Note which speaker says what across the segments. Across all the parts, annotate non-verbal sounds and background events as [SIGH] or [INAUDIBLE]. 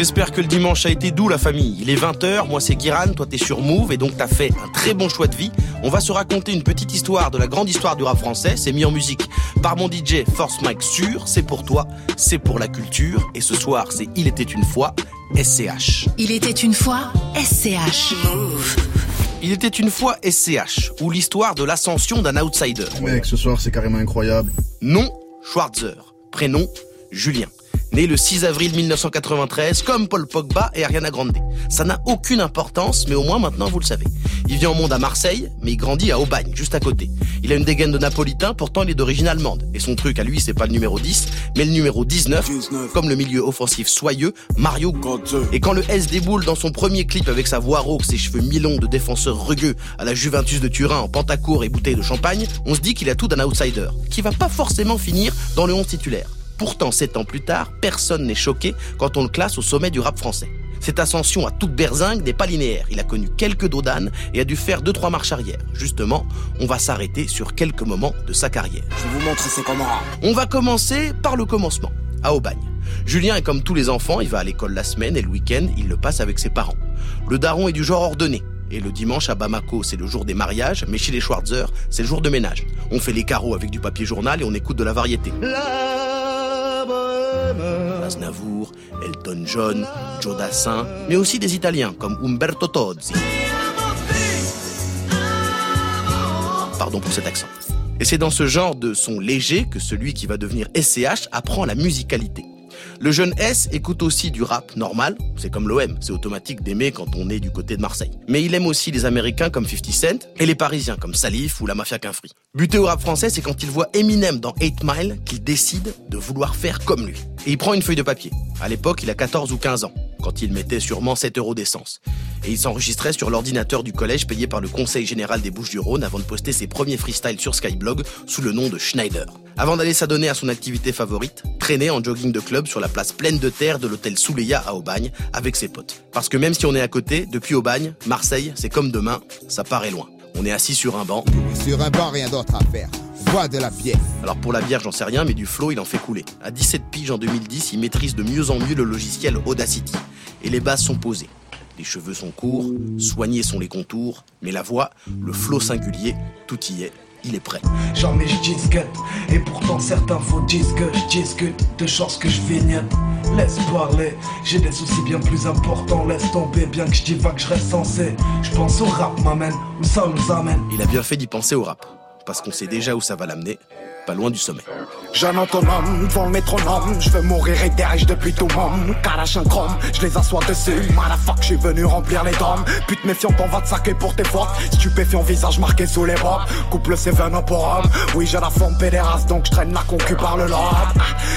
Speaker 1: J'espère que le dimanche a été doux la famille. Il est 20h, moi c'est Guiran, toi t'es sur Move et donc t'as fait un très bon choix de vie. On va se raconter une petite histoire de la grande histoire du rap français. C'est mis en musique par mon DJ Force Mike sûr. C'est pour toi, c'est pour la culture. Et ce soir c'est Il était une fois, SCH.
Speaker 2: Il était une fois, SCH. Move.
Speaker 1: Il était une fois SCH, ou l'histoire de l'ascension d'un outsider.
Speaker 3: Mec, ce soir c'est carrément incroyable.
Speaker 1: Nom, Schwarzer. Prénom, Julien né le 6 avril 1993, comme Paul Pogba et Ariana Grande. Ça n'a aucune importance, mais au moins maintenant vous le savez. Il vient au monde à Marseille, mais il grandit à Aubagne, juste à côté. Il a une dégaine de napolitain, pourtant il est d'origine allemande. Et son truc à lui, c'est pas le numéro 10, mais le numéro 19, comme le milieu offensif soyeux, Mario Et quand le S déboule dans son premier clip avec sa voix rauque, ses cheveux mi-longs de défenseur rugueux à la Juventus de Turin en pantacourt et bouteille de champagne, on se dit qu'il a tout d'un outsider, qui va pas forcément finir dans le 11 titulaire. Pourtant, sept ans plus tard, personne n'est choqué quand on le classe au sommet du rap français. Cette ascension à toute berzingue n'est pas linéaire. Il a connu quelques dos d'âne et a dû faire deux trois marches arrière. Justement, on va s'arrêter sur quelques moments de sa carrière.
Speaker 4: Je vais vous montrer c'est comment.
Speaker 1: On va commencer par le commencement, à Aubagne. Julien est comme tous les enfants, il va à l'école la semaine et le week-end, il le passe avec ses parents. Le daron est du genre ordonné. Et le dimanche à Bamako, c'est le jour des mariages, mais chez les Schwarzer, c'est le jour de ménage. On fait les carreaux avec du papier journal et on écoute de la variété. Aznavour, Elton John, Joe Dassin, mais aussi des Italiens comme Umberto Tozzi. Pardon pour cet accent. Et c'est dans ce genre de son léger que celui qui va devenir SCH apprend la musicalité. Le jeune S écoute aussi du rap normal, c'est comme l'OM, c'est automatique d'aimer quand on est du côté de Marseille. Mais il aime aussi les Américains comme 50 Cent et les Parisiens comme Salif ou la Mafia Qu'un Buté au rap français, c'est quand il voit Eminem dans 8 Mile qu'il décide de vouloir faire comme lui. Et il prend une feuille de papier. À l'époque, il a 14 ou 15 ans, quand il mettait sûrement 7 euros d'essence. Et il s'enregistrait sur l'ordinateur du collège payé par le Conseil général des Bouches-du-Rhône avant de poster ses premiers freestyles sur Skyblog sous le nom de Schneider. Avant d'aller s'adonner à son activité favorite, traîner en jogging de club sur la place pleine de terre de l'hôtel Souleya à Aubagne avec ses potes. Parce que même si on est à côté, depuis Aubagne, Marseille, c'est comme demain, ça paraît loin. On est assis sur un banc.
Speaker 5: Sur un banc, rien d'autre à faire. Bois de la bière.
Speaker 1: Alors pour la bière, j'en sais rien, mais du flow, il en fait couler. À 17 piges en 2010, il maîtrise de mieux en mieux le logiciel Audacity. Et les bases sont posées. Les cheveux sont courts, soignés sont les contours, mais la voix, le flow singulier, tout y est il est prêt.
Speaker 6: Jamais je discute, et pourtant certains faut disent que je discute de chances que je vignette. Laisse parler, j'ai des soucis bien plus importants, laisse tomber, bien que je dis que je reste censé. Je pense au rap, m'amène, où ça nous amène.
Speaker 1: Il a bien fait d'y penser au rap, parce qu'on sait déjà où ça va l'amener, loin du sommet.
Speaker 4: Jeune autonome, devant le métronome, je veux mourir et dirige depuis tout monde. Carache un chrome, je les assois dessus. Motherfuck, je suis venu remplir les drums. Pute méfiant, on va te saquer pour tes fautes. Stupéfiant, visage marqué sous les bras. Couple Seven up pour homme. Oui, j'ai la forme pédéraste, donc je traîne la concu par le lobe.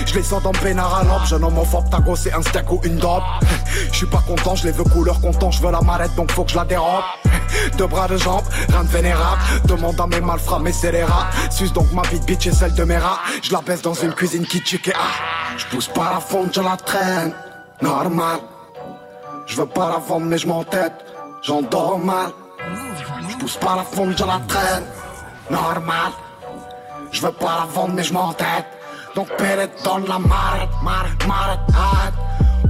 Speaker 4: Je les sens dans pénard à l'aube. Jeune homophobe, ta gosse, c'est un steak ou une dope. Je suis pas content, je les veux couleur content, je veux la mallette, donc faut que je la dérobe. Deux bras de jambes, rien de vénérable. Demande à mes malfrats, mais c'est les rats. Suce donc ma vie bitch et Je la baisse dans une cuisine qui et ah. Je pousse pas la fonte, je la traîne. Normal. Je veux pas la vendre, mais je m'entête. J'endors mal. Je pousse pas la fonte, je la traîne. Normal. Je veux pas la vendre, mais je m'entête. Donc pérette donne la marette, marette, marette, arrête.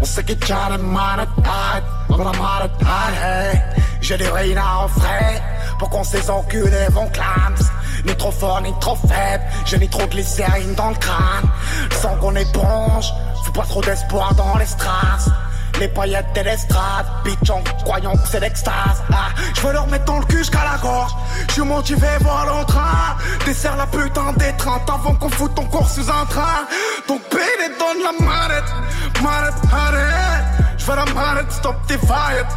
Speaker 4: On sait qu'il tient les manettes, arrête. On la marette, arrête. J'ai des ruines à offrir pour qu'on ces enculés vont clams. Ni trop fort, ni trop faible. J'ai ni trop glycérine dans le crâne. Sans qu'on éponge. Faut pas trop d'espoir dans les strass. Les paillettes et l'estrade, bitch en croyant que c'est l'extase. Ah, je veux leur mettre dans le cul jusqu'à la gorge. Je suis motivé voir l'entrain. Desserre la putain d'étreinte avant qu'on foute ton corps sous un train. Donc et donne la manette. Manette, arrête. Je veux la manette, stop tes faillettes.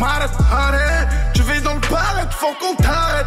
Speaker 4: Manette, arrête. Tu vais dans le palette, faut qu'on t'arrête.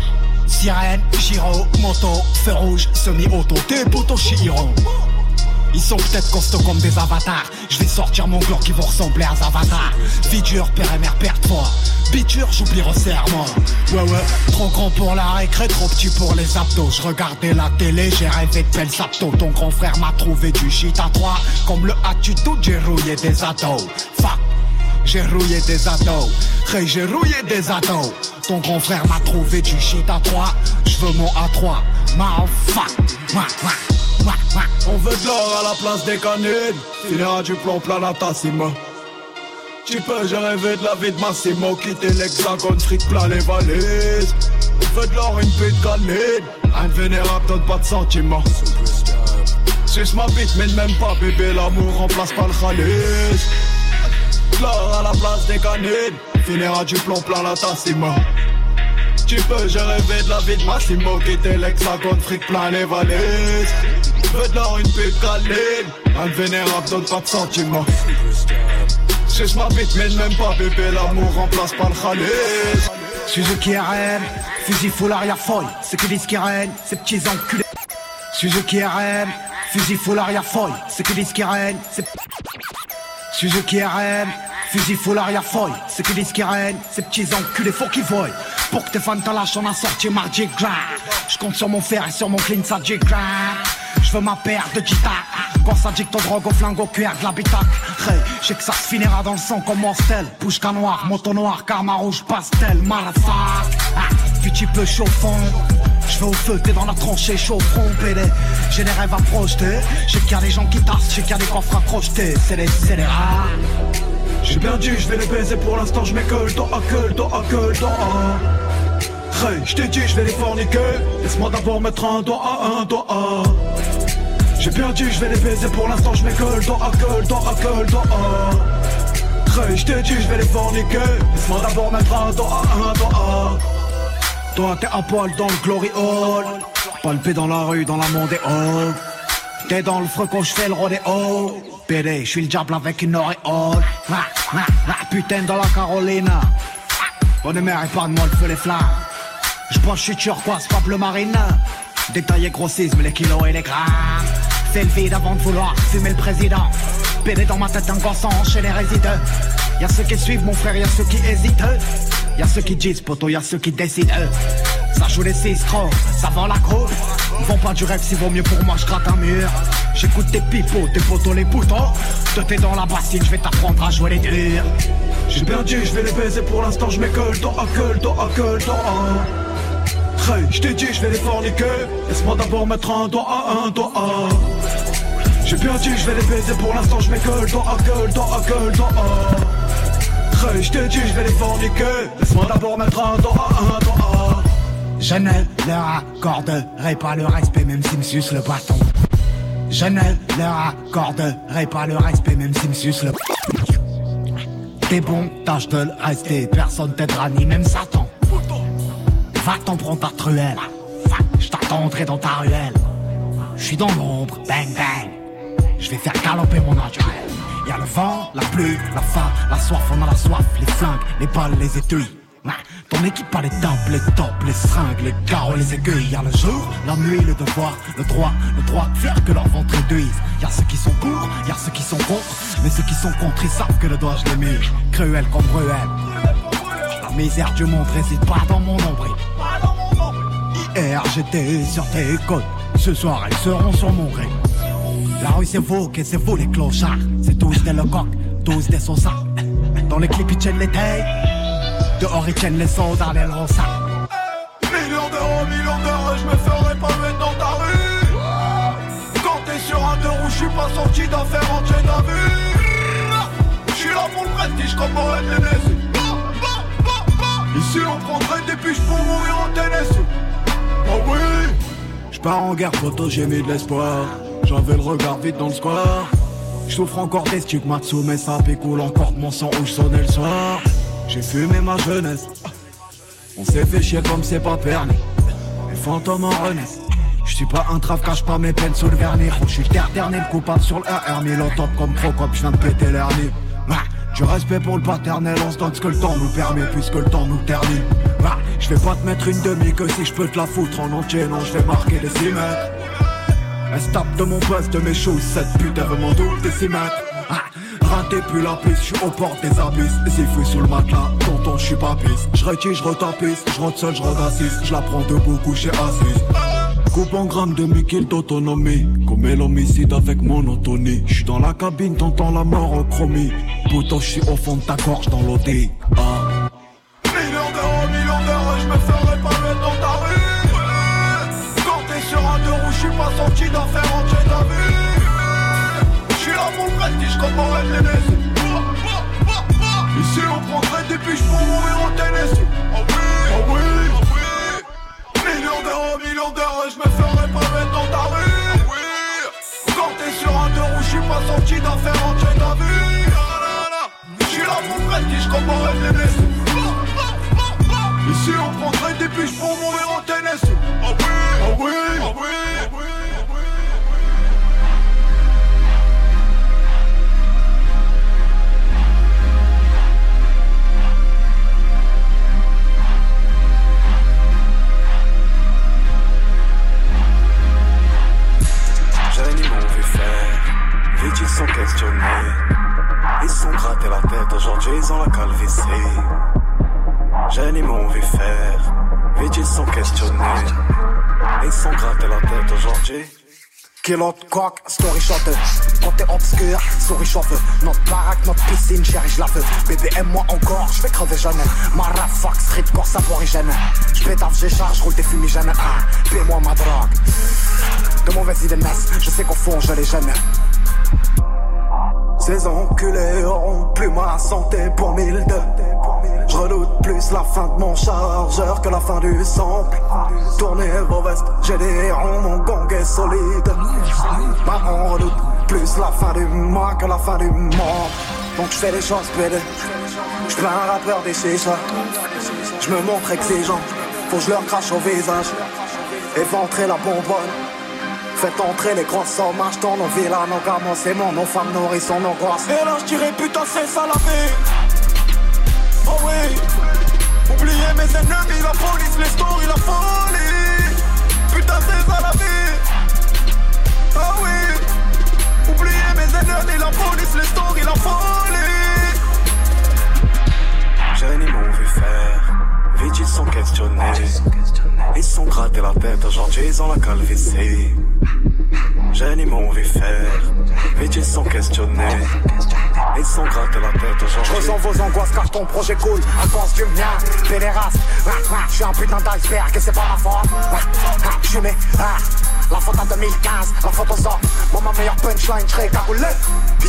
Speaker 4: Sirène, Giro, moto, feu rouge, semi-auto, des potos. Ils sont peut-être costauds comme des avatars. Je vais sortir mon glock qui vont ressembler à Avatar. Vidure, père et mère, père-toi. Biture, j'oublie resserrement. Ouais, ouais, trop grand pour la récré, trop petit pour les abdos. Je regardais la télé, j'ai rêvé de belles abdos. Ton grand frère m'a trouvé du shit à toi. Comme le attitude, j'ai rouillé des ados. Fuck. J'ai rouillé des ados, j'ai rouillé des ados. Ton grand frère m'a trouvé du shit à toi. Je veux mon A3, ma fuck. Mouah, mouah.
Speaker 7: On veut de l'or à la place des canines. Finira du plomb plein la Tassimo. Tu peux, j'ai rêvé de la vie de Massimo. Quitter l'hexagone, fric plein les valises. On veut de l'or, une pute canine. Un vénérable donne pas de sentiments. Suce ma bite, mais même pas bébé. L'amour remplace pas le khalis. L'or à la place des canines. Finira du plomb plein la Tassimo. Tu peux, j'ai rêvé de la vie de Massimo Quitter l'hexagone, fric plein les valises Veux de l'or, une pute câline Un vénérable donne pas de sentiments Suce ma bite mais même pas bébé L'amour remplace pas le khalis
Speaker 4: Suzuki RM, fusil full arrière folle. Ceux qui disent qu'ils règnent, ces petits enculés. Suzuki RM, fusil full arrière folle. Ceux qui disent qu'ils règnent, ces Suzuki RM, fusil full arrière folle. Ceux qui disent qu'ils règnent, ces petits enculés, faut qu'ils voient. Pour que tes fans t'en lâchent, on a sorti mardi gras. Je compte sur mon fer et sur mon clean, ça dit. Je veux ma paire de guitare. Quand ça dit que ton drogue au flingue au cuir de l'habitacle. Hey, je sais que ça se finira dans le sang comme. Pushka noir, moto noir, karma rouge, pastel, motherfuck. Ah, tu peux chauffant. Je vais au feu, t'es dans la tranchée, chaud front, PD. J'ai des rêves à projeter. Je sais qu'il y a des gens qui tassent, je sais qu'il y a des coffres à crocheter. C'est les, c'est les rats.
Speaker 7: J'ai bien dit, je vais les baiser pour l'instant, je mets que le dos à que le dos à que le dos à Hey, je t'ai dit, je vais les forniquer Laisse-moi d'abord mettre un doigt à un doigt à J'ai bien dit, je vais les baiser pour l'instant, je mets que le dos à que le dos à que le dos à Hey, je t'ai dit, je vais les forniquer Laisse-moi d'abord mettre un doigt à un doigt
Speaker 4: Toi t'es à poil dans le glory hall Palpé dans la rue, dans la monde oh T'es dans le feu quand je fais le rodéo. PD, je suis le diable avec une auréole ah, ah, ah, Putain dans la Carolina. Bonne mère épargne-moi le feu les flammes. Je pense je suis turquoise, pas bleu marine Détaillé grossisme, les kilos et les grammes. C'est le vide avant de vouloir fumer le président. PD dans ma tête un gossant chez les résidents Y'a ceux qui suivent mon frère, y'a ceux qui hésitent Y'a ceux qui disent poteau, y'a ceux qui décident Ça joue les six trop, ça vend la coupe Ils vont pas du rêve, s'il vaut mieux pour moi, je gratte un mur. J'écoute tes pipeaux, tes potos, les poutons Toi t'es dans la bassine, je vais t'apprendre à jouer les durs.
Speaker 7: J'ai dit, je vais les baiser pour l'instant, je mets que le dos à que le dos à que le dos à Hey, je t'ai dit, je vais les forniquer. Laisse-moi d'abord mettre un doigt à un doigt à J'ai dit, je vais les baiser pour l'instant, je mets que le dos à que le dos à je t'ai dit, je vais les forniquer Laisse-moi d'abord mettre un doigt à un doigt à
Speaker 4: Je ne leur accorderai pas le respect même s'ils me sucent le bâton. Je ne leur accorderai pas le respect même s'ils me sucent le T'es bon, tâche de le rester, personne t'aidera ni même Satan. Va-t'en prendre ta truelle, je t'attendrai dans ta ruelle. Je suis dans l'ombre, bang bang. Je vais faire galoper mon naturel Y'a le vent, la pluie, la faim, la soif, on a la soif, les flingues, les balles, les étuis Ton équipe a les tempes, les tops, les seringues, les carreaux, les aiguilles. Y'a le jour, la nuit, le devoir, le droit, le droit de faire que leur ventre réduise. Y'a ceux qui sont pour, y'a ceux qui sont contre, mais ceux qui sont contre, ils savent que le doigt je les mire. Cruel comme Bruel. La misère du monde réside pas dans mon nombril. Hier j'étais sur tes côtes, ce soir elles seront sur mon gré. La rue c'est vous, et c'est vous les clochards. C'est tous des lecoq, tous des saussards. Dans les clips ils tiennent les tailles. Dehors ils tiennent les soldats, les ronsards.
Speaker 7: Millions d'euros, millions d'euros, je me ferai pas mettre dans ta rue Quand t'es sur un deux roues, je suis pas sorti d'affaire entier t'as vu Je suis là pour le prestige comme Mohamed Lennes Ici on prendrait des piches pour mourir en Tennessee Oh oui
Speaker 4: Je pars en guerre, photo, j'ai mis de l'espoir.
Speaker 7: J'avais le regard vide dans le square
Speaker 4: Je souffre encore des stigmates sous mes sapes et coule encore mon sang où je sonnais le soir.
Speaker 7: J'ai fumé ma jeunesse On s'est fait chier comme c'est pas permis Les fantômes en renaissent
Speaker 4: Je suis pas un trave, cache pas mes peines sous le vernis. Je suis le dernier coupable sur le RR, au top comme Procop, je viens de péter l'hernie. Ah, Du respect pour le paternel, on se donne ce que le temps nous permet, puisque le temps nous termine. Ah, Je vais pas te mettre une demi que si je peux te la foutre en entier, non, je vais marquer des 6 mètres. Elle se tape de mon buzz, de mes choses, cette pute est vraiment double décimètre. Ah, raté puis la piste, j'suis aux portes des abysses. C'est fouille sous le matelas, tonton, j'suis pas pisse. J'retire, j'retapisse, j'rentre seul, j'redassise. J'la prends debout, couché assise. Coupe en grammes de kilos d'autonomie Comme l'homicide avec monotonie J'suis dans la cabine, t'entends la mort au chromie Pouto, j'suis au fond de ta gorge dans l'OD. Pas sorti d'en faire entrer ta vie. Je suis là pour prestige, comme on les blessés. Ici on prendrait des piches pour mourir en Tennessee. Oh oui, oh oui, oh oui, oh oui. Sont questionnés. Ils sont grattés la tête, aujourd'hui ils ont la calvitie. Ils m'ont vu faire, vite ils sont questionnés. Ils sont grattés la tête aujourd'hui. Kilo coq, story shot. Côté obscur, souris chauffe Notre baraque, notre piscine, chérie, je la veux Bébé, aime-moi encore, je vais crever jeune. Marafuck, street, corse aborigène Je pétave, j'ai charge, roule des fumigènes. Ah, Paie-moi ma drogue. De mauvaises idées je sais qu'au fond je les gêne ces enculés auront plus ma santé pour mille deux. Je redoute plus la fin de mon chargeur que la fin du sample. Tournez vos vestes, j'ai des ronds, mon gong est solide. Bah on redoute plus la fin du mois que la fin du monde. Donc je fais des choses pédées. Je plains un rappeur des chichas. Je me montre exigeant, faut que je leur crache au visage. Et la bonbonne. Faites entrer les grosses sommes, achetons nos villas, nos gamins, c'est mon, nos femmes nourrissons nos grosses. Et là je dirais putain c'est ça la vie. Oh oui. Oubliez mes ennemis, la police, les stories, la folie. Putain c'est ça la vie. Oh oui. Oubliez mes ennemis, la police, les stories, la folie. Jeunes ils m'ont vu faire, ils sont questionnés. Ils sont grattés la tête, aujourd'hui ils ont la calvitie. M'ont vu faire, ils sont questionnés. Ils sont grattés la tête, aujourd'hui. Je ressens vos angoisses car ton projet coule à cause du mien. Pédéraste, je suis un putain d'iceberg et c'est pas ma faute. Je suis la faute en 2015, la faute aux hommes. Moi, ma meilleure punchline, je serais cagoulé.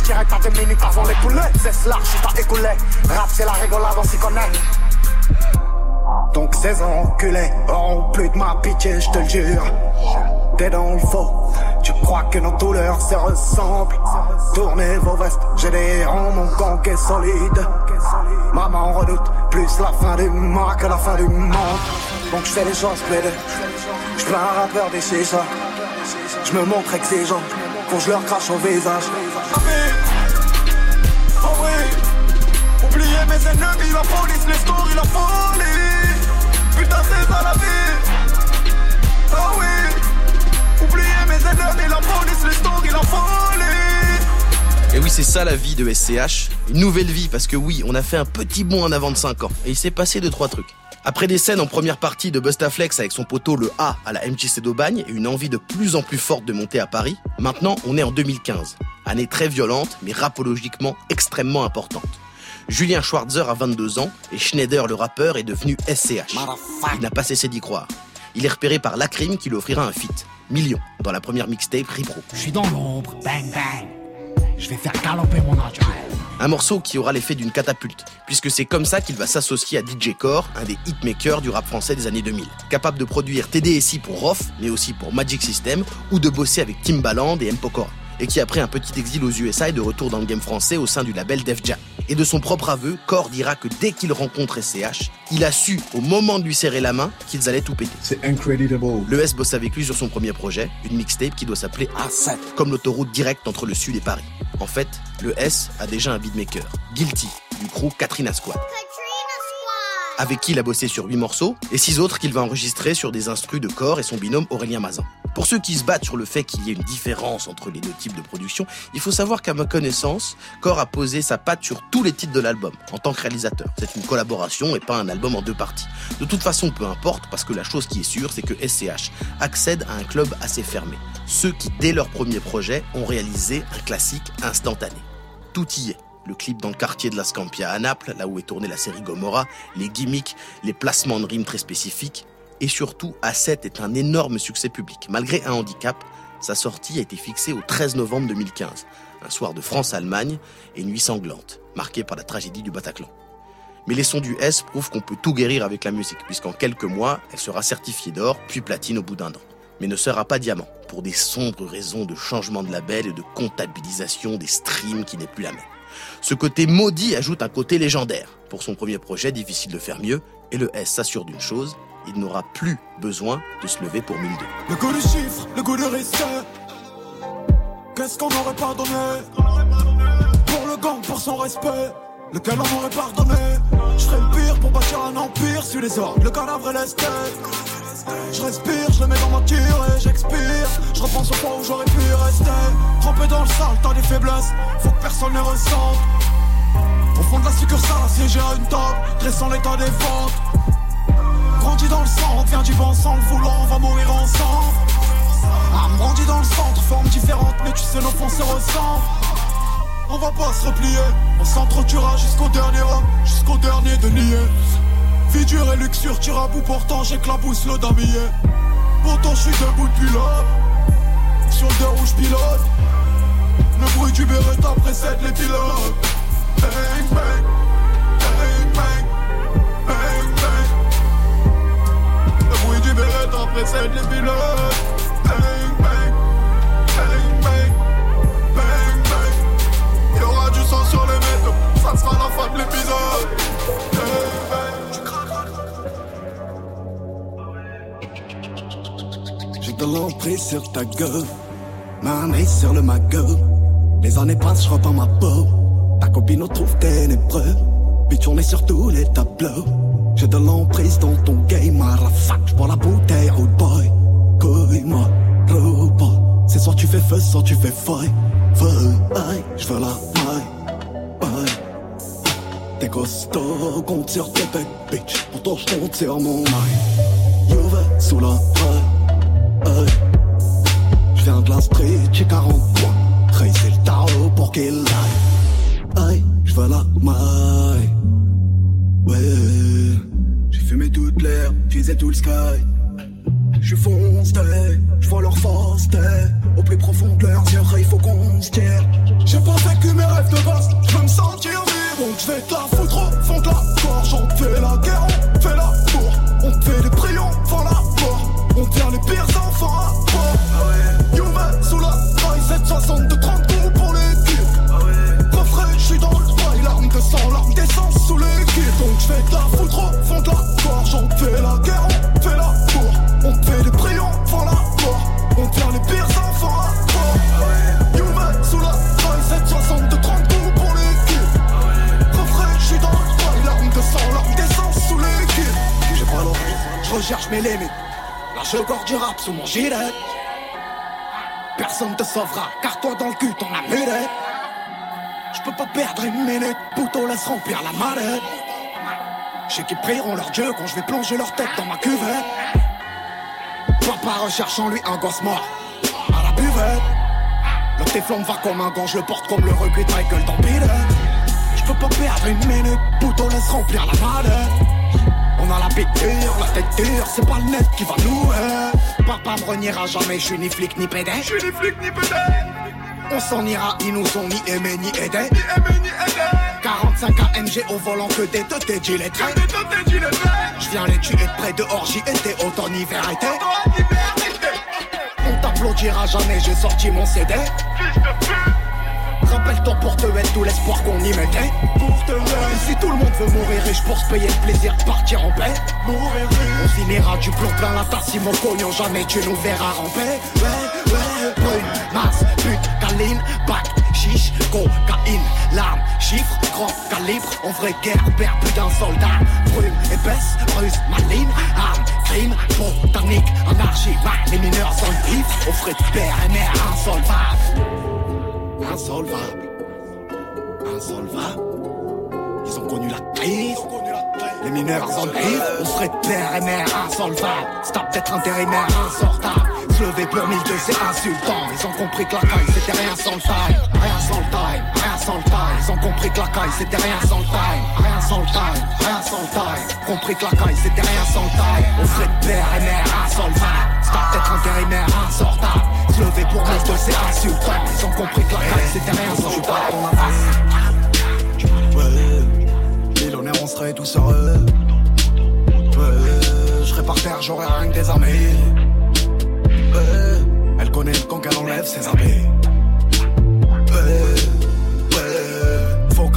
Speaker 4: Direct à deux minutes avant les poulets. C'est cela, je suis pas écoulé. Rap, c'est la rigolade, on s'y connaît. Donc ces enculés auront plus de ma pitié, je te le jure. T'es dans le faux, tu crois que nos douleurs se ressemblent? Tournez vos vestes, j'ai des ronds, mon gang est solide. Maman redoute plus la fin du mois que la fin du monde. Donc je fais les choses plaidées, je plains un rappeur des chichas. Je me montre exigeant, faut que je leur crache au visage.
Speaker 1: Et oui, c'est ça la vie de SCH. Une nouvelle vie parce que oui, on a fait un petit bond en avant de 5 ans. Et il s'est passé deux trois trucs. Après des scènes en première partie de Bustaflex avec son poteau le A à la MJC d'Aubagne et une envie de plus en plus forte de monter à Paris, maintenant on est en 2015. Année très violente, mais rapologiquement extrêmement importante. Julien Schwarzer a 22 ans et Schneider, le rappeur, est devenu SCH. Il n'a pas cessé d'y croire. Il est repéré par Lacrim qui lui offrira un feat. Million, dans la première mixtape Ripro.
Speaker 8: Je suis dans l'ombre, bang bang. Je vais faire galoper mon naturel.
Speaker 1: Un morceau qui aura l'effet d'une catapulte, puisque c'est comme ça qu'il va s'associer à DJ Core, un des hitmakers du rap français des années 2000. Capable de produire TDSI pour Roth, mais aussi pour Magic System, ou de bosser avec Timbaland et M. Pokora et qui après un petit exil aux USA est de retour dans le game français au sein du label Def Jam. Et de son propre aveu, Core dira que dès qu'il rencontre SCH, il a su, au moment de lui serrer la main, qu'ils allaient tout péter.
Speaker 3: C'est incredible.
Speaker 1: Le S bosse avec lui sur son premier projet, une mixtape qui doit s'appeler A7, comme l'autoroute directe entre le Sud et Paris. En fait, le S a déjà un beatmaker, Guilty, du crew Katrina Squad avec qui il a bossé sur 8 morceaux, et 6 autres qu'il va enregistrer sur des instrus de corps et son binôme Aurélien Mazin. Pour ceux qui se battent sur le fait qu'il y ait une différence entre les deux types de production, il faut savoir qu'à ma connaissance, Core a posé sa patte sur tous les titres de l'album en tant que réalisateur. C'est une collaboration et pas un album en deux parties. De toute façon, peu importe, parce que la chose qui est sûre, c'est que SCH accède à un club assez fermé. Ceux qui, dès leur premier projet, ont réalisé un classique instantané. Tout y est le clip dans le quartier de la Scampia à Naples, là où est tournée la série Gomorrah, les gimmicks, les placements de rimes très spécifiques, et surtout, A7 est un énorme succès public. Malgré un handicap, sa sortie a été fixée au 13 novembre 2015, un soir de France-Allemagne et nuit sanglante, marquée par la tragédie du Bataclan. Mais les sons du S prouvent qu'on peut tout guérir avec la musique, puisqu'en quelques mois, elle sera certifiée d'or, puis platine au bout d'un an. Mais ne sera pas diamant, pour des sombres raisons de changement de label et de comptabilisation des streams qui n'est plus la même. Ce côté maudit ajoute un côté légendaire. Pour son premier projet, difficile de faire mieux, et le S s'assure d'une chose, il n'aura plus besoin de se lever pour 1002.
Speaker 4: Le goût du chiffre, le goût de risque. Qu'est-ce qu'on aurait pardonné Pour le gang, pour son respect. Lequel on aurait pardonné Je ferais le pire pour bâtir un empire sur les ordres, le cadavre et l'esthète. Je respire, je le mets dans ma tire et j'expire. Je repense au point où j'aurais pu rester. Trempé dans le sale, t'as des faiblesses, faut que personne ne ressente. Au fond de la succursale, assiégé à une table, dressant l'état des ventes. Grandi dans le sang, on du vent sans le vouloir, on va mourir ensemble. Ah, grandi dans le centre, forme différente, mais tu sais, nos fonds se ressemblent. On va pas se replier, on s'entretuera jusqu'au dernier homme, jusqu'au dernier de nier. Vie dure et luxure, tire à bout, pourtant j'éclabousse le damier. Pourtant je suis debout depuis là, sur le deux rouge pilote. Le bruit du Beretta précède les pilotes. Bang bang, bang bang. Le bruit du Beretta précède les pilotes. De l'emprise sur ta gueule, ma main sur le magot. Les années passent, je repends ma peau. Ta copine trouve ténébreux, puis tourner sur tous les tableaux. J'ai de l'emprise dans ton game, à la fac, j'bois la bouteille, rude boy. Couille-moi, repas. C'est soit tu fais feu, soit tu fais feuille. Feuille, aïe, j'veux la maille, aïe. T'es costaud, compte sur tes big bitch. Pourtant je compte sur mon maille. Youve sous la maille, aïe. Je viens de la street, j'ai 40 points. Tracer le tarot pour qu'il aille. Aïe, je veux la maille. Ouais, j'ai fumé toute l'air, utilisé tout le sky. Je fonce, je vois leur force, au plus profond de leurs yeux, il faut qu'on se tienne. J'ai pas vécu mes rêves de base, je me sentir vivre, donc je vais te la foutre au fond de la gorge. On te fait la guerre, on te fait la bourre, on te fait des prions, mort. On tient les pires enfants à bord. Youve sous la maille, 760 de 30 coups pour les kills. Refrain, je suis dans le bail, larmes de sang, larmes d'essence sous les kills. Donc je vais te la foutre au fond de la gorge. On fait la guerre, on fait la bourre. On te fait des prions, devant la mort. On tient les pires enfants à bord. Youve sous la maille, 760 de 30 coups pour les kills. Refrain, je suis dans le bail, larmes de sang, larmes d'essence sous les kills. J'ai pas l'oreille, je recherche mes limites. Là je gorge du rap sous mon gilet. Personne te sauvera, car toi dans le cul t'en as mulet. Je peux pas perdre une minute, pouto laisse remplir la mallette. Je qu'ils prieront leur dieu quand je vais plonger leur tête dans ma cuvette. Papa recherche en lui un gosse mort à la buvette. Le téflon va comme un gant, je le porte comme le de Michael dans. Je peux pas perdre une minute, pouto laisse remplir la mallette. A la bite dure, la tête dure, c'est pas le net qui va nous euh. Papa me reniera jamais, je suis ni flic ni pédé. Je suis ni flic ni pédé. On s'en ira, ils nous ont ni aimé ni aidé. Ni aimé ni aidé. 45 AMG au volant que des deux tes gilets Je viens les tuer de près dehors, j'y étais automne hiver été. On t'applaudira jamais, j'ai sorti mon CD. Rappelle-toi pour te mettre tout l'espoir qu'on y mettait. Pour te mettre. Si tout le monde veut mourir riche pour se payer le plaisir de partir en paix. Mourir riche. On finira du plomb plein la tasse si mon cognon jamais tu nous verras ramper. Ouais, ouais, brune, masse, pute, caline, bac, chiche, cocaïne, larmes, chiffres, grand calibre. En vraie guerre, perd plus d'un soldat. brume, épaisse, russe, maligne, arme, crime, botanique, anarchie, bah, les mineurs sont vifs, au frais de père et mère insolvable. Insolvable. Insolvable. Ils ont connu la crise. Les mineurs frais de père et mère insolvable. Stop d'être intérimaire insortable. Se lever pour mille deux, c'est insultant. Ils ont compris que la caille, c'était rien sans le time. Rien sans le time, rien sans le time. Ils ont compris que la caille, c'était rien sans le time. Rien sans le time, rien sans le time. Compris que la caille, c'était rien sans le time. Père et mère insolvable. Stop d'être intérimaire insortable. Se lever pour mille deux, c'est insultant. Ils ont compris que la caille, c'était rien sans le time. Ouais, millionnaire, on serait tous heureux. Ouais, je serais par terre, j'aurais rien que des armées. Elle connaît quand elle enlève ses habits.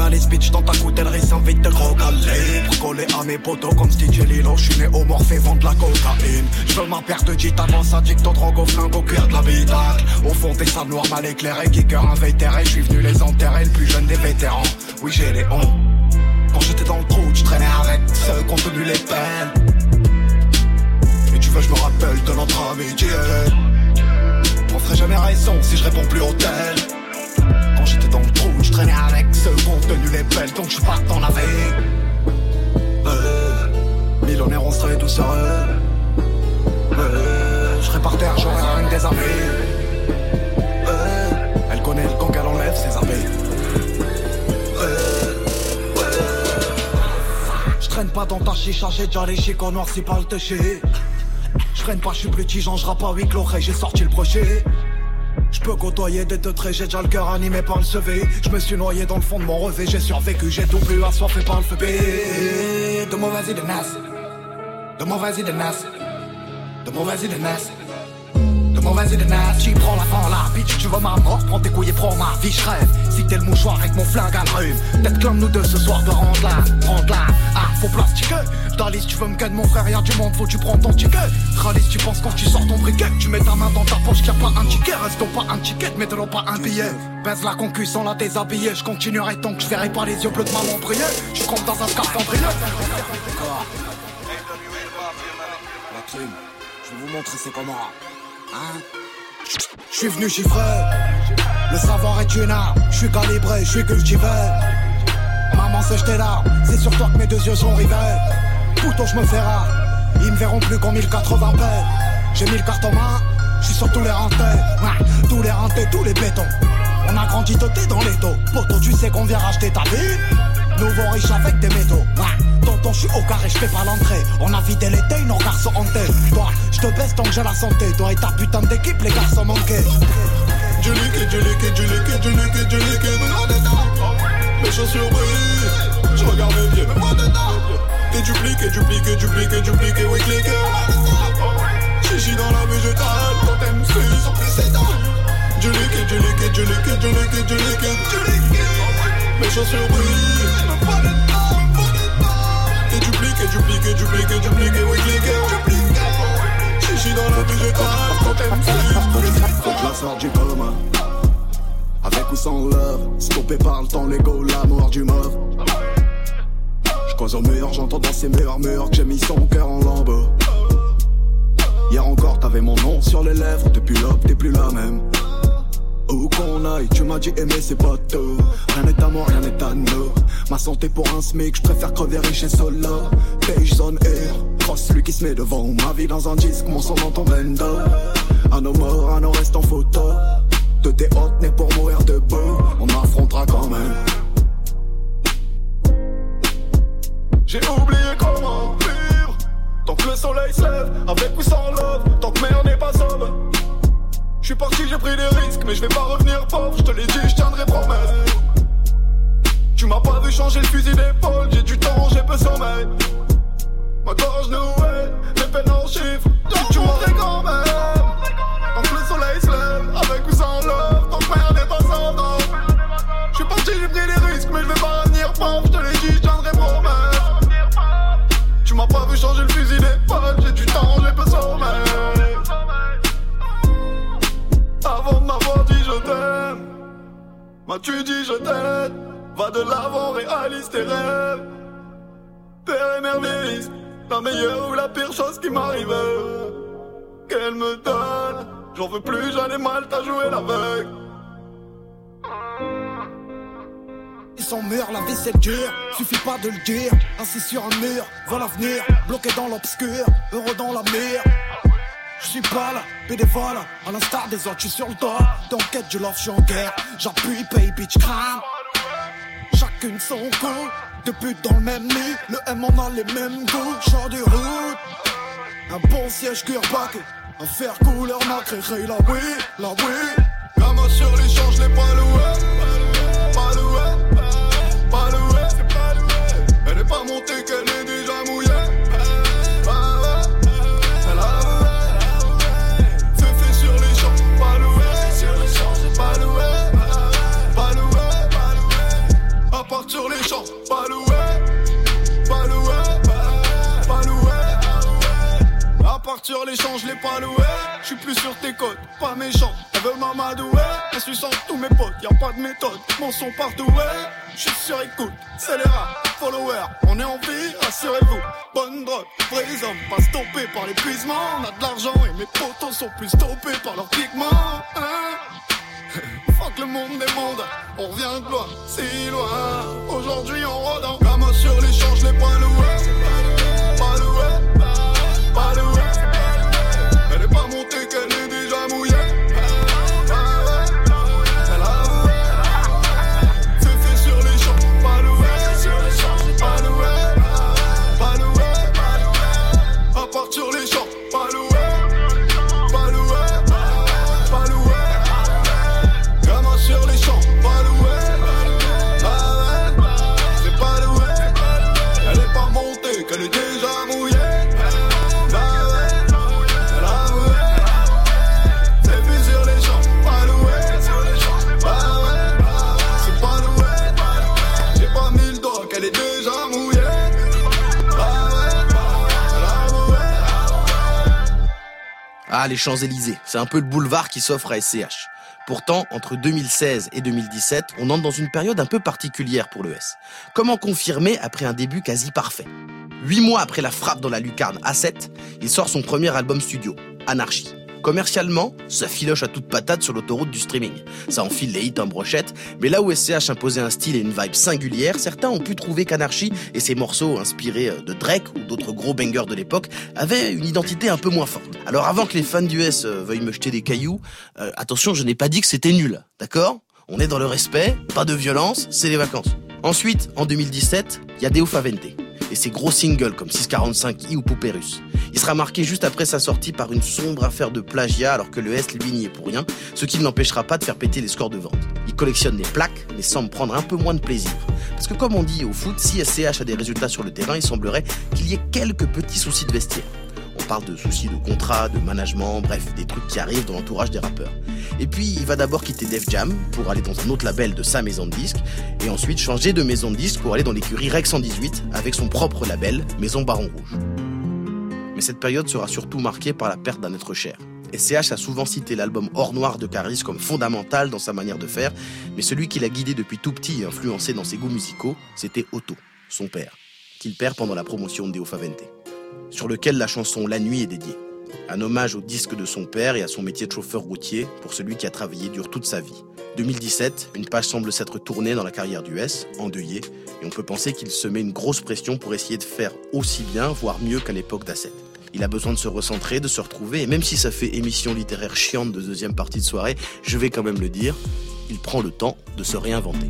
Speaker 4: Focalise bitch dans ta coutellerie sans vite de calibres Collé à mes potos comme Stitch et Lilo J'suis né au morphé, vend de la cocaïne. J'veux ma paire de gitanes, addict au drogue, au flingue, au cuir de l'habitacle. Au fond des sables noirs mal éclairés, kicker invétéré J'suis venu les enterrer, le plus jeune des vétérans. Oui j'ai les hontes Quand j'étais dans le trou, j'traînais avec ceux qui ont tenu les peines. Et tu veux je me rappelle de notre amitié. On ferait jamais raison si je réponds plus au tel j'étais dans le trou, je traînais avec ceux qui ont tenu les belles, donc je pas dans la millionnaire, on serait tous heureux. Euh, je serais par terre, j'aurais rien des armées. Euh, elle connaît le gang, elle enlève ses armées. Euh, Je traîne pas dans ta chicha, j'ai déjà les chics, on noircit pas le. Je traîne pas, je suis plus petit, j'en pas huit l'oreille, j'ai sorti le brochet. Peux côtoyer des deux traits, j'ai déjà le cœur animé par le CV. Je me suis noyé dans le fond de mon revêt, j'ai survécu, j'ai tout bu assoiffé par le feu. De mauvaise idée nas, de mauvaise idée nas, de mauvaise idée nas. Mauvaise nas, tu prends la fin là, bitch, tu veux ma mort, prends tes couilles et prends ma vie, je rêve. Si t'es le mouchoir avec mon flingue à la rhume, peut-être comme nous deux ce soir de rendre là, rendre là. Ah, faut plastiquer. Dalis, tu veux me ken mon frère, y'a du monde, faut que tu prends ton ticket. Ralis, tu penses quand tu sors ton briquet, tu mets ta main dans ta poche, qu'il y a pas un ticket, restons pas un ticket, mettons pas un billet. Baise la concu sans la déshabiller, je continuerai tant que je verrai pas les yeux bleus de maman briller. Je compte dans un scaphandrier. La crime, je vais vous montrer c'est comment. Hein? Je suis venu chiffrer, le savoir est une arme, je suis calibré, je suis cultivé. Maman sèche tes larmes, c'est sur toi que mes deux yeux sont rivés. Pouton, je me rare, ils me verront plus qu'en 1080 p. J'ai mis le carte en main, je suis sur tous les rentés, tous les rentés, tous les bétons. On a grandi doté dans les taux, poto, tu sais qu'on vient racheter ta vie. Nouveau riche avec des métaux. Tonton, je suis au carré, je fais pas l'entrée. On a vidé l'été, nos garçons hantés. Toi, je te baisse tant que j'ai la santé. Toi et ta putain d'équipe, les garçons manqués. Du liquide, du liquide, du liquide, du liquide, du liquide. Moi dedans, mes chaussures brillent. Je regarde mes pieds, mais moi dedans. T'es dupliqué, dupliqué, dupliqué, dupliqué, oui, cliqué. Chichi dans la végétale, quand t'aimes c'est sans précédent. Du liquide, du liquide, du liquide, du liquide, du liquide, du liquide. Mes chaussures brillent. Moi dedans, moi dupliqué, dupliqué, dupliqué, dupliqué, oui. Dupliqué. Chichi dans la végétale, quand t'aimes c'est
Speaker 7: Faut que je la sorte du coma Avec ou sans love Stoppé par le temps, l'ego, l'amour du mauve Je cause au mur, j'entends dans ces murmures Que j'ai mis son cœur en lambeaux Hier encore t'avais mon nom sur les lèvres Depuis l'aube t'es plus la même où qu'on aille, tu m'as dit aimer c'est pas tout. Rien n'est à moi, rien n'est à nous. Ma santé pour un smic, je préfère crever riche et solo. Page zone air, cross celui qui se met devant. Ma vie dans un disque, mon son dans ton bendo. À nos morts, à nos restes en photo. De tes hôtes nés pour mourir debout. On affrontera quand même.
Speaker 4: J'ai oublié comment vivre. Tant que le soleil se lève, avec ou sans love. Tant que mère n'est pas sobre Je suis parti, j'ai pris des risques Mais je vais pas revenir pauvre, je te l'ai dit, je tiendrai promesse. Tu m'as pas vu changer le fusil d'épaule J'ai du temps, j'ai peu sommeil. Ma gorge nouée, mes peines en chiffres Tu, m'aurais quand même m'as-tu dit je t'aime Va de l'avant, réalise tes rêves. Mère
Speaker 7: service. La meilleure ou la pire chose qui m'arrive. Qu'elle me donne. J'en veux plus, j'en ai mal, t'as joué l'aveugle.
Speaker 4: Ils sont mûrs, la vie c'est dur, suffit pas de le dire. Assis sur un mur, vois l'avenir, bloqué dans l'obscur, heureux dans la mire. Je suis pas là, bénévole, à l'instar des autres, je suis sur le dos. Dans quête, je love, je suis en guerre. J'appuie, pay, bitch, crame. Chacune son coup, deux putes dans le même lit. Le M on a les mêmes goûts, genre de route. Un bon siège cuir-bac, un fer couleur nacré, la oui, la oui.
Speaker 7: Gamin sur les champs, je l'ai pas loué. Pas loué, pas loué. Elle est pas montée, qu'elle est À part sur les pas loué. Je suis plus sur tes côtes, pas méchant. Elle veut m'amadouer. Sans tous mes potes, y a pas de méthode. Mon son partout, ouais. Je suis sur écoute, c'est les rats, followers. On est en vie, rassurez-vous. Bonne drogue, vrais hommes, pas stoppés par l'épuisement. On a de l'argent et mes potos sont plus stoppés par leurs pigments. Hein [LAUGHS] Fuck le monde des mondes, on revient de loin, si loin. Aujourd'hui on rôde en gamin sur les champs, je l'ai pas loué. Pas loué,
Speaker 1: Les Champs-Élysées, c'est un peu le boulevard qui s'offre à SCH. Pourtant, entre 2016 et 2017, on entre dans une période un peu particulière pour le S. Comment confirmer après un début quasi parfait? Huit mois après la frappe dans la lucarne A7, il sort son premier album studio, Anarchy. Commercialement, ça filoche à toute patate sur l'autoroute du streaming. Ça enfile les hits en brochette, mais là où SCH imposait un style et une vibe singulière, certains ont pu trouver qu'Anarchy et ses morceaux inspirés de Drake ou d'autres gros bangers de l'époque avaient une identité un peu moins forte. Alors avant que les fans du S euh, veuillent me jeter des cailloux, euh, attention, je n'ai pas dit que c'était nul, d'accord? On est dans le respect, pas de violence, c'est les vacances. Ensuite, en 2017, il y a Deo Favente et ses gros singles comme 645i ou Poupée Russe. Il sera marqué juste après sa sortie par une sombre affaire de plagiat alors que le S lui n'y est pour rien, ce qui ne l'empêchera pas de faire péter les scores de vente. Il collectionne des plaques mais semble prendre un peu moins de plaisir. Parce que comme on dit au foot, si SCH a des résultats sur le terrain, il semblerait qu'il y ait quelques petits soucis de vestiaire. Parle de soucis de contrat, de management, bref, des trucs qui arrivent dans l'entourage des rappeurs. Et puis, il va d'abord quitter Def Jam pour aller dans un autre label de sa maison de disques, et ensuite changer de maison de disques pour aller dans l'écurie Rex 118 avec son propre label, Maison Baron Rouge. Mais cette période sera surtout marquée par la perte d'un être cher. SCH a souvent cité l'album Hors Noir de Caris comme fondamental dans sa manière de faire, mais celui qui l'a guidé depuis tout petit et influencé dans ses goûts musicaux, c'était Otto, son père, qu'il perd pendant la promotion de Deo Favente, sur lequel la chanson La Nuit est dédiée. Un hommage au disque de son père et à son métier de chauffeur routier pour celui qui a travaillé dur toute sa vie. 2017, une page semble s'être tournée dans la carrière du S, endeuillé, et on peut penser qu'il se met une grosse pression pour essayer de faire aussi bien, voire mieux qu'à l'époque d'Asset. Il a besoin de se recentrer, de se retrouver, et même si ça fait émission littéraire chiante de deuxième partie de soirée, je vais quand même le dire, il prend le temps de se réinventer.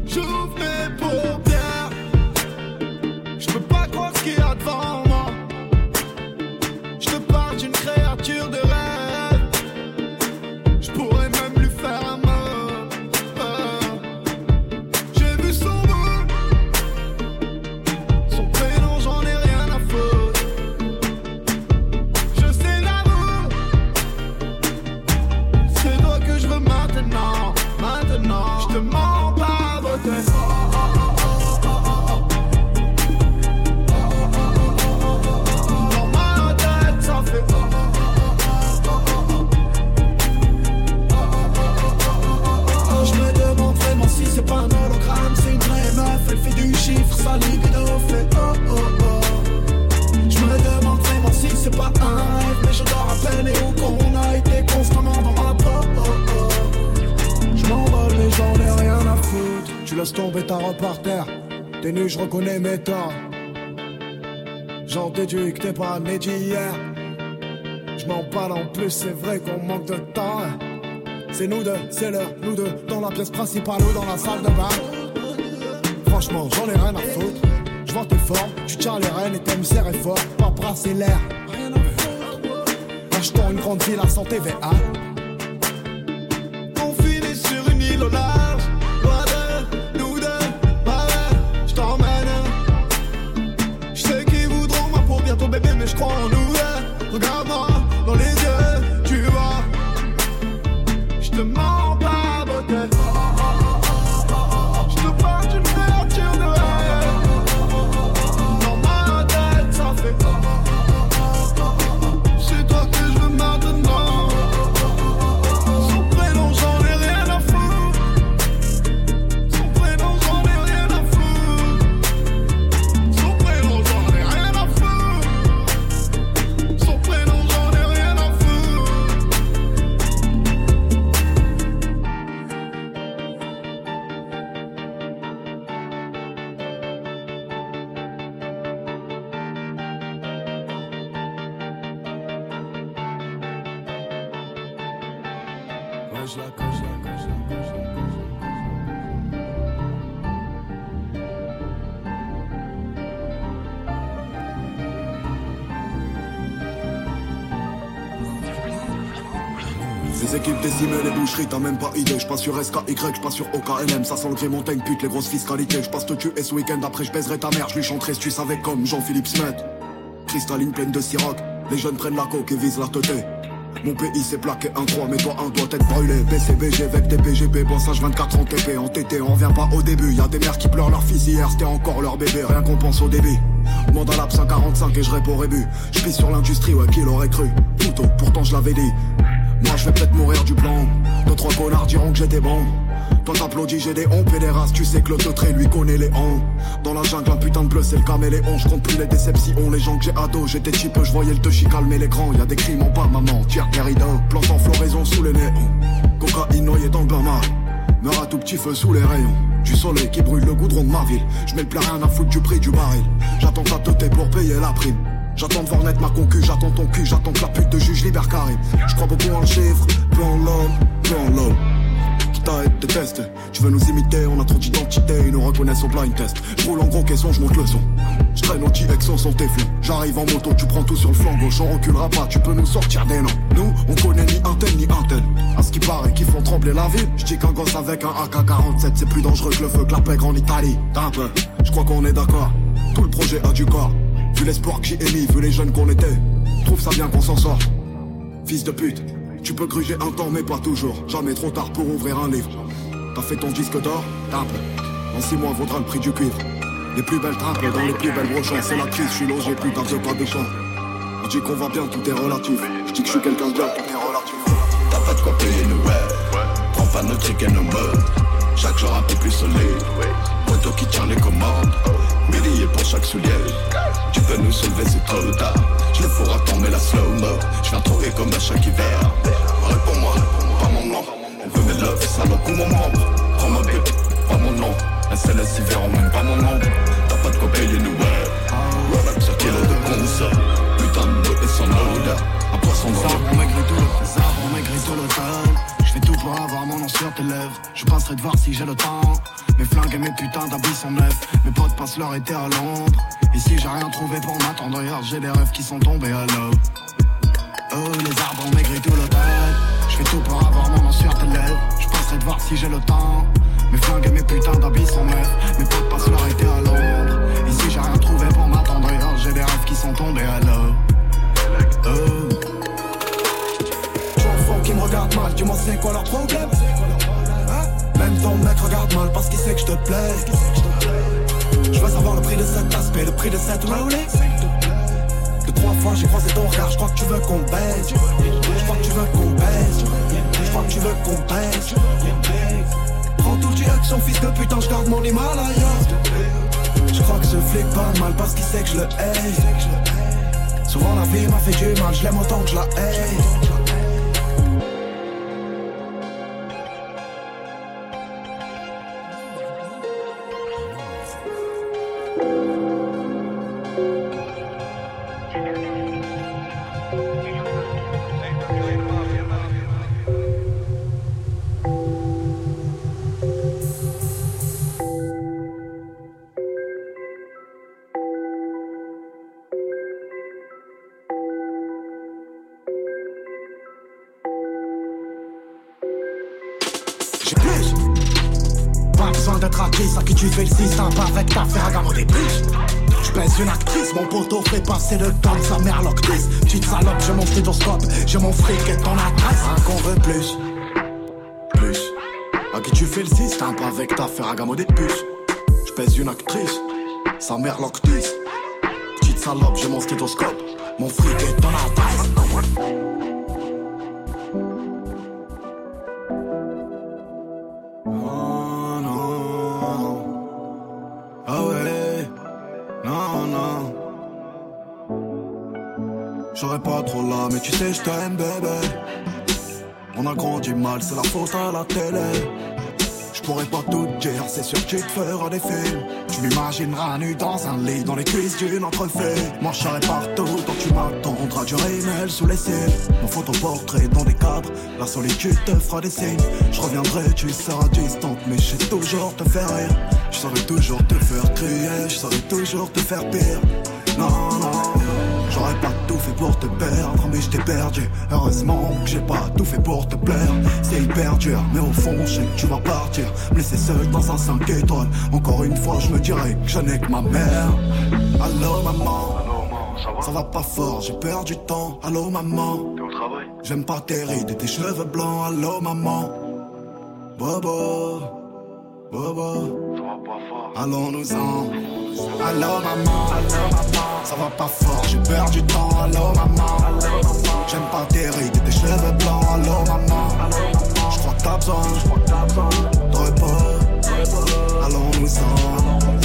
Speaker 7: Pas. Je m'en parle en plus, c'est vrai qu'on manque de temps. C'est nous deux, c'est l'heure, nous deux, dans la pièce principale ou dans la salle de bain. Franchement, j'en ai rien à foutre. Je vois tes formes, tu tiens les rênes et t'aimes serrer fort. Pas brasser l'air. Achetons une grande ville à santé TVA.
Speaker 4: T'as même pas idée. Je sur SKY, je passe sur OKLM. Ça sent le gris montagne, pute, les grosses fiscalités. Je passe te tuer ce week-end, après je ta mère. Je lui chanterai si tu savais comme Jean-Philippe Smet. Cristalline pleine de siroc. Les jeunes prennent la coque et visent la teuté. Mon pays s'est plaqué un 3, mais toi un doit être brûlé. BCBG avec des PGB, bossage 24 en TP. En TT, on vient pas au début. Y a des mères qui pleurent leur fils hier, c'était encore leur bébé. Rien qu'on pense au débit. Demande à l'AP 145 et je réponds rébut. Je sur l'industrie, ouais, qui l'aurait cru. Plutôt, pourtant je l'avais dit. Moi je vais peut-être mourir du plan. Deux trois connards diront que j'étais bon. Toi t'applaudis, j'ai des hontes et des races. Tu sais que le teutré lui connaît les hontes. Dans la jungle, un putain de bleu, c'est le caméléon. Je compte plus les déceptions, les gens que j'ai ados. J'étais cheap, je voyais le touchy calmer l'écran. Y a des crimes en bas, maman. Tire rideaux, plante en floraison sous les néons. Cocaïne noyée dans le bain mal. Meurs à tout petit feu sous les rayons. Du soleil qui brûle le goudron de ma ville. Je mets le plat rien à foutre du prix du baril. J'attends ta teuté pour payer la prime. J'attends de voir naître ma concu, j'attends ton cul, j'attends que la pute de juge libère Karim. Je crois beaucoup en le chiffre, peu en l'homme, peu en l'homme. Qui t'arrête de test, tu veux nous imiter, on a trop d'identité, ils nous reconnaissent au blind test. Je roule en gros caisson, je monte le son. Je traîne au Exxon sans tes. J'arrive en moto, tu prends tout sur le flanc gauche, on reculera pas, tu peux nous sortir des noms. Nous, on connaît ni un tel ni un tel. À ce qui paraît qu'ils font trembler la ville. Je dis qu'un gosse avec un AK-47, c'est plus dangereux que le feu que la pègre en Italie. T'as un peu, je crois qu'on est d'accord. Tout le projet a du corps. Vu l'espoir que j'ai émis, vu les jeunes qu'on était, trouve ça bien qu'on s'en sort. Fils de pute, tu peux gruger un temps mais pas toujours. Jamais trop tard pour ouvrir un livre. T'as fait ton disque d'or Tape. Dans six mois vaudra le prix du cuivre. Les plus belles trappes dans les plus belles brochants. C'est la crise, je suis logé, putain de pas de champ. On dit qu'on va bien, tout est relatif. Je dis que je suis quelqu'un de bien, tout est relatif.
Speaker 9: T'as pas de quoi payer nous, ouais. Prends pas nos chicken no mode. Chaque jour un peu plus solide. Moto qui tient les commandes. Milliers pour chaque soulier. Tu peux nous soulever, c'est trop tard. Je le ferai tomber la slow-mo. Je viens trouver comme à chaque hiver.
Speaker 7: À Londres. Ici j'ai rien trouvé pour m'attendre. Regarde j'ai des rêves qui sont tombés à l'eau Oh les arbres ont maigri tout le Je fais tout pour avoir nom sur tes lèvres Je passerai de voir si j'ai le temps. Mes flingues et mes putains d'habits sont neufs. Mes potes passent leur été à Londres. Ici j'ai rien trouvé pour m'attendre. Regarde j'ai des rêves qui sont tombés à l'eau Oh. J'enfant qui me regarde mal, dis-moi c'est quoi leur problème? Hein? Même ton mec regarde mal parce qu'il sait que je te plais Je veux savoir le prix de cet aspect, le prix de cette Rolex De trois fois j'ai croisé ton regard, je crois que tu veux qu'on baise Je crois que tu veux qu'on baise Je crois que tu veux qu'on baise Prends tout action fils de putain, je garde mon Himalaya. Je crois que ce flic parle mal parce qu'il sait que je le hais. Souvent la vie m'a fait du mal, je l'aime autant que je la hais
Speaker 4: à qui tu fais le système avec ta ferragamo des biches je pèse une actrice, mon poteau fait passer le temps sa mère l'octrice. Petite salope, j'ai mon stéthoscope, j'ai mon fric et ton adresse. Un qu'on veut plus, plus. À qui tu fais le système avec ta ferragamo des puces Je pèse une actrice, sa mère l'octrice. Petite salope, j'ai mon stéthoscope, mon fric et ton adresse mais tu sais, je t'aime, bébé. On a grandi mal, c'est la faute à la télé. Je pourrais pas tout dire, c'est sûr que tu te feras des films. Tu m'imagineras nu dans un lit, dans les cuisses d'une entrefait. Serai partout, donc tu m'attendras du rémel sous les cils. Mon photoportrait dans des cadres, la solitude te fera des signes. Je reviendrai, tu seras distante, mais je sais toujours te faire rire. Je saurais toujours te faire crier, je saurais toujours te faire pire. Non, non. J'aurais pas tout fait pour te perdre, mais je t'ai perdu. Heureusement que j'ai pas tout fait pour te plaire. C'est hyper dur, mais au fond, je sais que tu vas partir. Me laisser seul dans un 5 étoiles. Encore une fois, je me dirais que je n'ai que ma mère. Allô, maman. Ça va? Pas fort, j'ai perdu du temps. Allô maman. J'aime pas tes rides et tes cheveux blancs. Allô maman. Bobo. Bobo. Ça va pas fort. Allons-nous-en. Allô maman. Allô maman ça va pas fort, j'ai perdu du temps, allô maman J'aime pas tes rides et tes cheveux blancs, allô maman J'crois que t'as besoin. De repos, allons-nous-en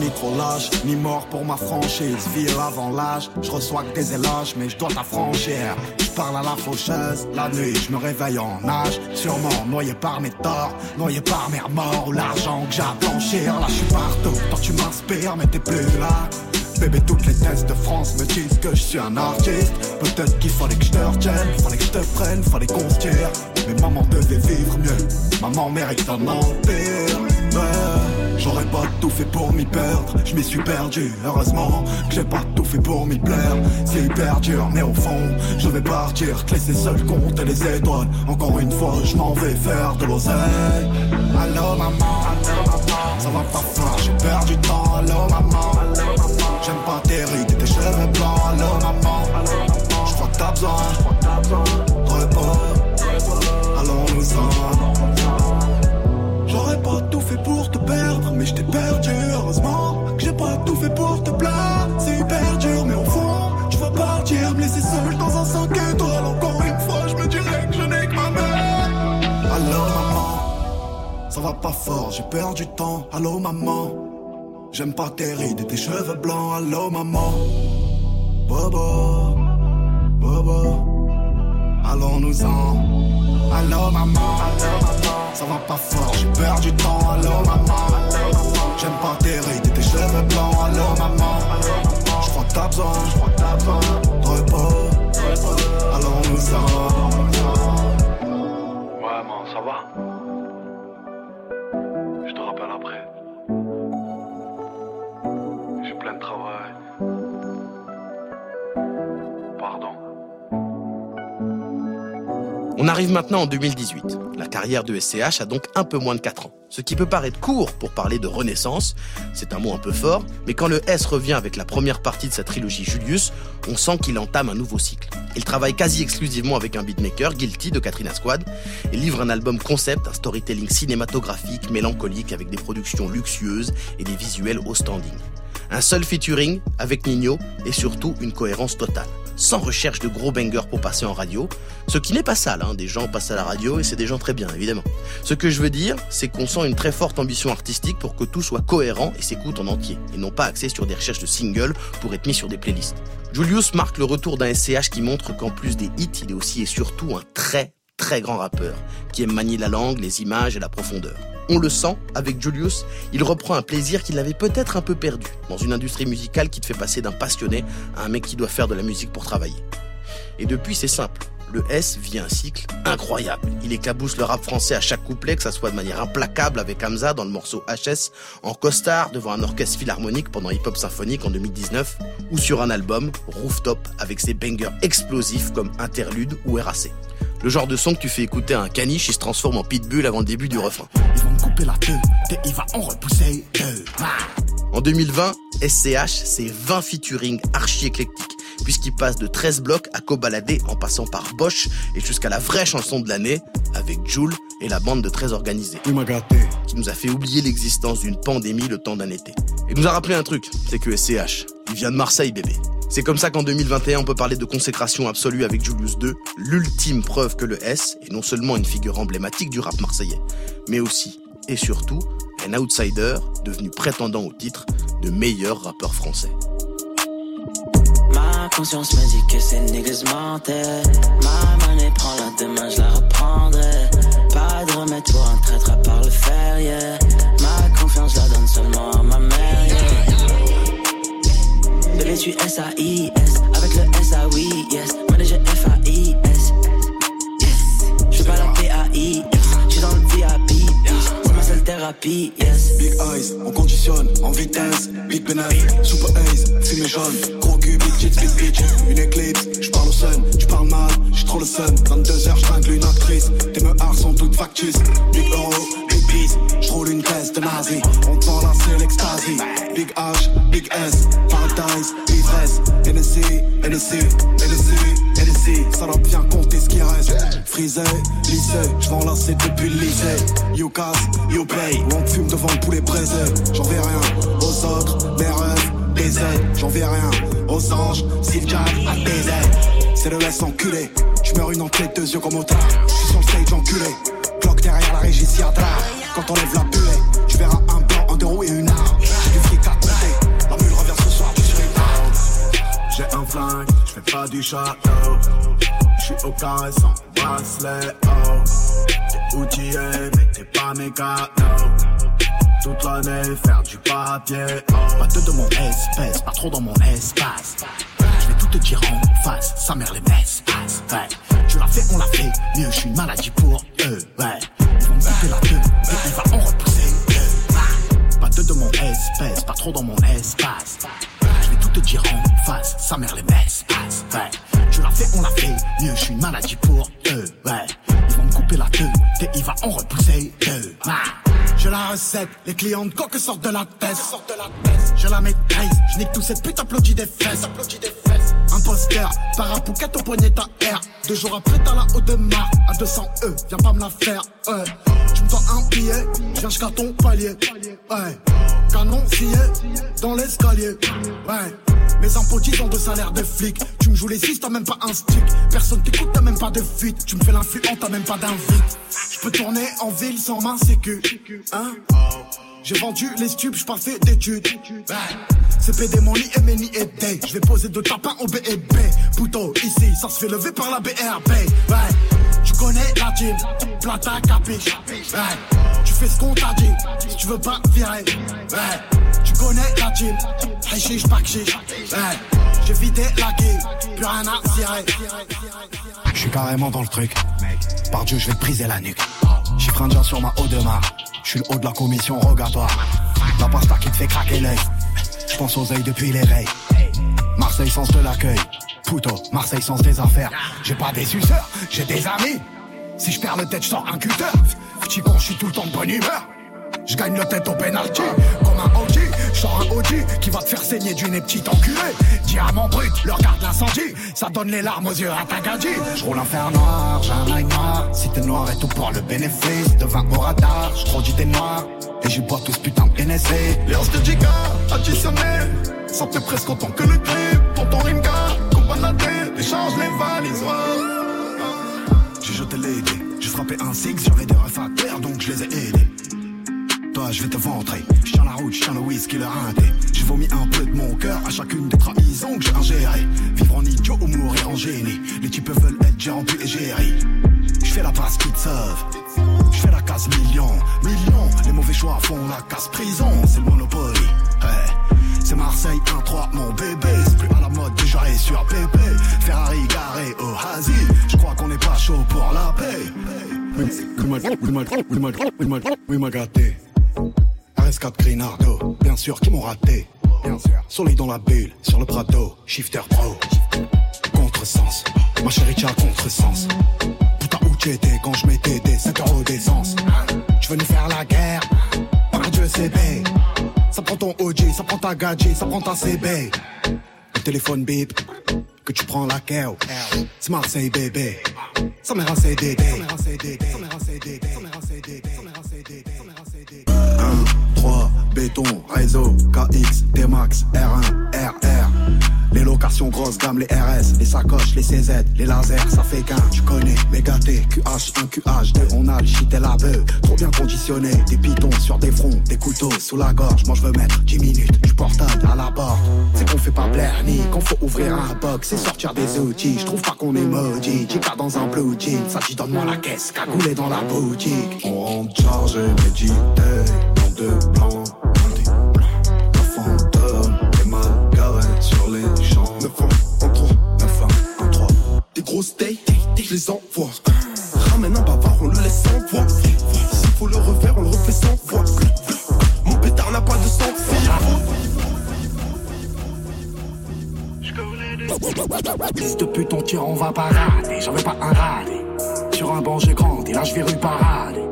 Speaker 4: ni trop lâche, ni mort pour ma franchise. Ville avant l'âge, je reçois que des éloges, mais je dois t'affranchir. Je parle à la faucheuse, la nuit, je me réveille en âge. Sûrement noyé par mes torts, noyé par mes remords ou l'argent que j'ai à blanchir. Là, je suis partout, toi tu m'inspires, mais t'es plus là. Bébé, toutes les tests de France me disent que je suis un artiste. Peut-être qu'il fallait que je te retienne, fallait que je te prenne, fallait qu'on tire. Mais maman devait vivre mieux, maman mérite un empire. J'aurais pas tout fait pour m'y perdre, je m'y suis perdu. Heureusement que j'ai pas tout fait pour m'y plaire. C'est hyper dur, mais au fond, je vais partir, te laisser seul compter les étoiles. Encore une fois, je m'en vais faire de l'oseille. Allô maman, ça va pas fort, j'ai perdu du temps. Allô maman. J'aime pas tes rides et tes cheveux blancs. Allô maman, j'crois que t'as besoin repos. Allons-nous-en. Pas tout fait pour te perdre, mais je t'ai perdu. Heureusement que j'ai pas tout fait pour te plaire. C'est hyper dur, mais au fond, tu vas partir, me laisser seul dans un 5 étoiles. Encore une fois, je me dirais que je n'ai que ma mère. Allô maman, ça va pas fort, j'ai perdu du temps. Allô maman. J'aime pas tes rides et tes cheveux blancs, allô maman. Bobo, bobo, allons-nous-en. Allô maman, ça va pas fort,
Speaker 1: On arrive maintenant en 2018. La carrière de SCH a donc un peu moins de 4 ans. Ce qui peut paraître court pour parler de renaissance, c'est un mot un peu fort, mais quand le S revient avec la première partie de sa trilogie Julius, on sent qu'il entame un nouveau cycle. Il travaille quasi exclusivement avec un beatmaker, Guilty de Katrina Squad, et livre un album concept, un storytelling cinématographique mélancolique avec des productions luxueuses et des visuels au standing. Un seul featuring avec Nino et surtout une cohérence totale sans recherche de gros bangers pour passer en radio. Ce qui n'est pas sale, hein. des gens passent à la radio et c'est des gens très bien, évidemment. Ce que je veux dire, c'est qu'on sent une très forte ambition artistique pour que tout soit cohérent et s'écoute en entier, et non pas axé sur des recherches de singles pour être mis sur des playlists. Julius marque le retour d'un SCH qui montre qu'en plus des hits, il est aussi et surtout un très très grand rappeur, qui aime manier la langue, les images et la profondeur. On le sent, avec Julius, il reprend un plaisir qu'il avait peut-être un peu perdu dans une industrie musicale qui te fait passer d'un passionné à un mec qui doit faire de la musique pour travailler. Et depuis, c'est simple. Le S vit un cycle incroyable. Il éclabousse le rap français à chaque couplet, que ça soit de manière implacable avec Hamza dans le morceau HS, en costard devant un orchestre philharmonique pendant Hip Hop Symphonique en 2019, ou sur un album, Rooftop, avec ses bangers explosifs comme Interlude ou RAC. Le genre de son que tu fais écouter à un caniche, il se transforme en pitbull avant le début du refrain.
Speaker 4: Ils vont me couper la queue, il va en repousser deux.
Speaker 1: En 2020, SCH, c'est 20 featuring archi éclectiques, puisqu'il passe de 13 blocs à Cobaladé en passant par Bosch et jusqu'à la vraie chanson de l'année avec Joule et la bande de très organisés. Qui nous a fait oublier l'existence d'une pandémie le temps d'un été. Et nous a rappelé un truc, c'est que SCH, il vient de Marseille bébé. C'est comme ça qu'en 2021, on peut parler de consécration absolue avec Julius II, l'ultime preuve que le S est non seulement une figure emblématique du rap marseillais, mais aussi et surtout un outsider devenu prétendant au titre de meilleur rappeur français.
Speaker 10: Ma conscience dit que c'est. Ma monnaie prend la demain, je la reprendrai. Pas de le. Ma confiance, la donne seulement à ma mère. Bébé, tu S-A-I-S. Avec le S-A-Oui, yes. Manager F-A-I-S. Yes. Je fais pas la P-A-I-S. Je suis dans le VIP, c'est ma seule thérapie, yes.
Speaker 11: Big eyes, on conditionne en vitesse. Big penal, super ace, fumée jaune. Gros cul, big tits, big bitch. Une éclipse, j'parle au sun, j'parle mal, j'suis trop le sun. 22h, j'tringle une actrice. Tes meurs sont toutes factices. Big euro, big peace, j'roule une caisse de nazi. On te vend l'extasie. Big H, big S, paradise, ivresse. NSC, NSC, NSC, NSC. Ça bien compter ce qui reste. Frisé, lycée, j'vends lasser depuis le lycée. You casse, you pay. On fume devant le poulet braisé. J'en vais rien aux autres, mes rêves, des. J'en vais rien aux anges, s'ils jack à aides. C'est le S enculé. J'meurs une enquête, deux yeux comme au tard. J'suis sur le stage enculé. Bloc derrière la régie, si Quand on la buée, tu verras un blanc, un deux et une arme. J'ai du fric à compter. La mule revient ce soir, tu serais
Speaker 7: J'ai un flingue, j'fais pas du château. J'suis au carré sans bracelet, oh. T'es outillé, mais t'es pas mécano. Toute l'année, faire du papier, oh.
Speaker 4: Pas de mon espèce, pas trop dans mon espace. Je vais tout te dire en face, sa mère les baisse. Ouais. Tu l'as fait, on l'a fait, mieux je suis une maladie pour eux. Ouais. Pas trop dans mon espace. Je vais tout te dire en face, sa mère les baisse. Ouais. Tu l'as fait, on l'a fait, mieux je suis une maladie pour eux. Ouais. Ils vont me couper la queue, et il va en repousser deux. J'ai la recette, les clients de coque sortent de la tête. Je la maîtrise, je nique tout cette pute applaudit des fesses. Imposteur, parapouquette au poignet ta R. Deux jours après t'as la haute de marque, à 200 E, viens pas me la faire. Tu me tends un billet, viens jusqu'à ton palier. Ouais. Canon scié dans l'escalier. Ouais. Mes impôts ont de salaire de flic. Tu me joues les six, t'as même pas un stick. Personne t'écoute, t'as même pas de fuite. Tu me fais l'influent, t'as même pas d'invite. Je peux tourner en ville sans main sécu. Hein? J'ai vendu les stupes, j'suis pas fait d'études. C'est PD mon lit et Meni et Day. Je vais poser deux tapins au BEB. Pouto, ici, ça se fait lever par la BRB. Ouais. Tu connais la team, plata capiche. Ouais. Tu fais ce qu'on t'a dit, si tu veux pas virer. Connais la team, hashish, pas. J'ai vidé la guille, plus rien à cirer.
Speaker 12: Je suis carrément dans le truc. Par Dieu, je vais te briser la nuque. Chiffre indien sur ma haut de mar. Je suis le haut de la commission rogatoire. La pasta qui te fait craquer l'œil. Je pense aux œils depuis l'éveil. Marseille sens de l'accueil. Puto, Marseille sens des affaires. J'ai pas des suceurs, j'ai des amis. Si je perds le tête, je sors un cutter. Petit con, je suis tout le temps de bonne humeur. Je gagne le tête au penalty Comme un OG, sors un OG Qui va te faire saigner du nez petit enculé Diamant brut, leur garde l'incendie. Ça donne les larmes aux yeux à ta gadji Je roule un fer noir, j'ai un noir Si t'es noir et tout pour le bénéfice De 20 au radar, je trop t'es noir Et j'y bois tout ce putain de NSC
Speaker 7: Léon de Giga, additionné Ça fait presque autant que le clip Pour ton rimka, combat la tête Échange les valises,
Speaker 12: J'ai jeté les dés J'ai frappé un six, j'avais des refs à terre Donc je les ai aidés je vais te ventrer. Je la route, je tiens le whisky, le rinté. J'ai vomi un peu de mon cœur à chacune des trahisons que j'ai ingérées. Vivre en idiot ou mourir en génie. Les types veulent être gérants puis égérie. Je fais la passe qui te sauve.
Speaker 4: Je la case million, million. Les mauvais choix font la casse prison. C'est le Monopoly. C'est Marseille 1-3, mon bébé. C'est plus à la mode, déjà et sur PP. Ferrari garé au Hazi. Je crois qu'on n'est pas chaud pour la paix. Oui, m'a gâté. RS4 Grinardo, bien sûr, qui m'ont raté. Bien. Solide dans la bulle, sur le Prado, shifter pro. Contresens, ma chérie, tu contresens. Putain, où t'étais quand je mettais des 5 euros d'essence Tu veux nous faire la guerre Par Dieu, c'est B. Ça prend ton OG, ça prend ta gadget, ça prend ta CB. Le téléphone bip, que tu prends la KO. C'est Marseille, bébé. Ça m'est un CDD. Ça béton, réseau, KX, T-Max, R1, RR. Les locations grosses gamme, les RS, les sacoches, les CZ, les lasers, ça fait qu'un, tu connais, méga T, QH, 1 QH, 2, on a le shit et la beuh, trop bien conditionné, des pitons sur des fronts, des couteaux sous la gorge, moi je veux mettre 10 minutes, du portable à la porte, c'est qu'on fait pas blaire ni qu'on faut ouvrir un box, c'est sortir des outils, je trouve pas qu'on est maudit, pas dans un blue jean, ça dit donne-moi la caisse, cagoulé dans la boutique,
Speaker 7: on rentre chargé, médité, dans deux plans,
Speaker 13: grosses je les envoie. Ramène un bavard, on le laisse sans voix. S'il faut le refaire, on le refait sans voix. Mon pétard n'a pas de sang,
Speaker 4: Fils de pute, on tire, on va parader. J'en veux pas un radé. Sur un banc, j'ai grandi, là je vais rue parader.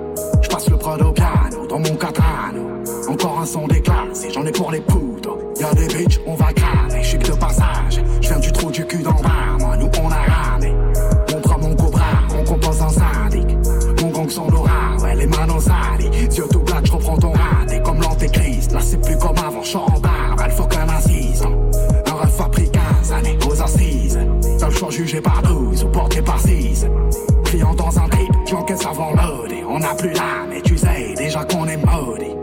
Speaker 4: Je passe le prod au piano, dans mon catrano. Encore un son déclassé, j'en ai pour les poudres. Y'a des bitches, on va cramer. Je de passage, je viens du trou du cul d'en bas. Jugé par 12 ou porté par 6. Client dans un trip, tu encaisses avant loadé. On n'a plus là, mais tu sais déjà qu'on est maudit.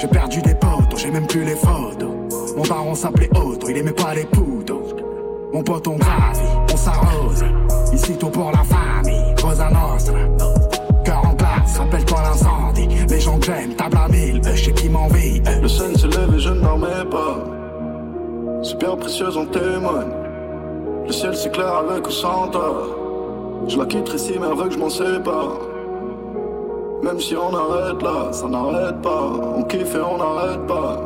Speaker 4: J'ai perdu des potes, j'ai même plus les photos. Mon baron s'appelait Otto, il aimait pas les poudres. Mon pote on gravit, on s'arrose. Ici tout pour la famille, Cosa Nostra. Cœur en place, rappelle-toi l'incendie. Les gens que j'aime, table à mille, je sais qui m'envie.
Speaker 7: Le sun se lève et je ne dormais pas. C'est bien précieux, on témoigne. Le ciel s'éclaire avec ou sans Je la quitte ici, mais veut que je m'en sépare. Même si on arrête là, ça n'arrête pas. On kiffe et on n'arrête pas.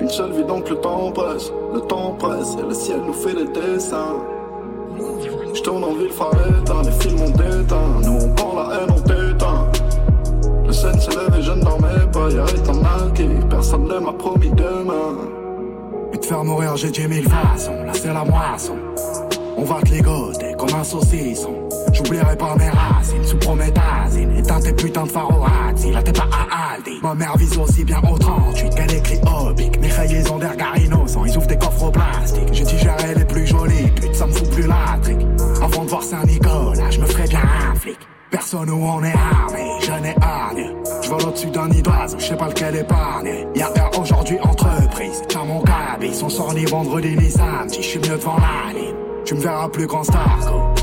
Speaker 7: Une seule vie donc le temps presse, le temps presse et le ciel nous fait des dessins. Je tourne en ville éteint, les films ont déteint, nous on prend la haine, on t'éteint. Le scène s'élève et je ne dormais pas, y'a un marqué, personne ne m'a promis demain.
Speaker 4: Faire mourir, j'ai dit mille façons, là c'est la moisson. On va te ligoter comme un saucisson. J'oublierai pas mes racines sous prométhazine. Éteins tes putains de pharorazzi, là t'es pas à Aldi. Ma mère vise aussi bien au 38 qu'elle écrit obique. Mes ils ont des regards innocents, ils ouvrent des coffres au plastique. J'ai digéré les plus jolies putes, ça me fout plus la trique. Avant de voir Saint-Nicolas, je me ferais bien un flic. Personne où on est armé, je n'ai hargne. Je vole au-dessus d'un nid d'oiseau, je sais pas lequel épargner. Y'a heure aujourd'hui entreprise, tiens mon cabis, son sort ni vendredi ni samedi, je suis mieux devant la ligne. Tu me verras plus grand star